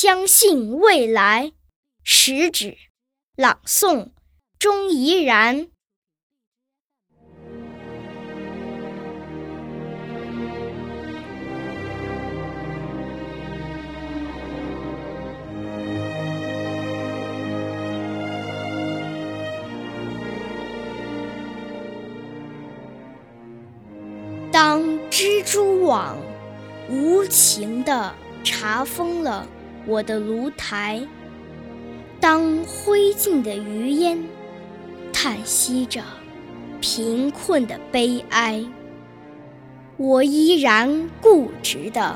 相信未来，食指朗诵，钟怡然。当蜘蛛网无情地查封了我的炉台，当灰烬的余烟叹息着贫困的悲哀，我依然固执地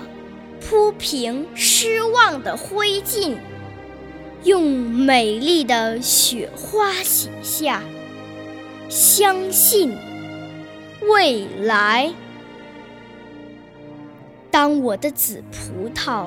铺平失望的灰烬，用美丽的雪花写下相信未来。当我的紫葡萄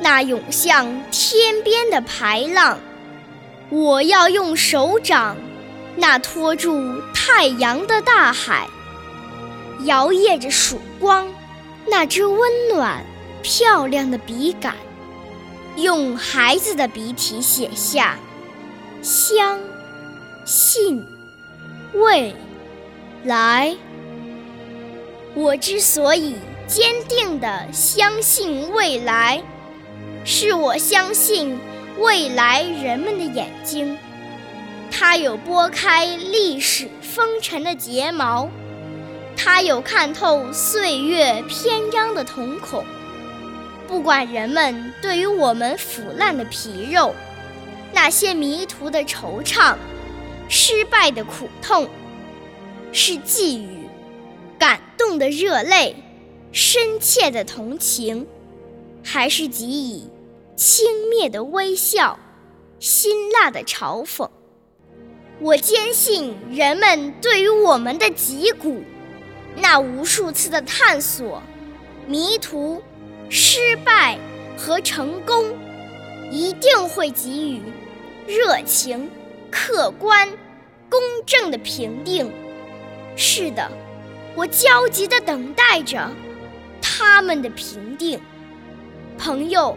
那涌向天边的排浪，我要用手掌；那托住太阳的大海，摇曳着曙光；那支温暖漂亮的笔杆，用孩子的笔体写下相信未来。我之所以坚定地相信未来。是我相信未来人们的眼睛，它有拨开历史风尘的睫毛，它有看透岁月篇章的瞳孔。不管人们对于我们腐烂的皮肉，那些迷途的惆怅，失败的苦痛，是寄予感动的热泪，深切的同情，还是给予？轻蔑的微笑，辛辣的嘲讽。我坚信，人们对于我们的脊骨，那无数次的探索、迷途、失败和成功，一定会给予热情、客观、公正的评定。是的，我焦急地等待着他们的评定，朋友。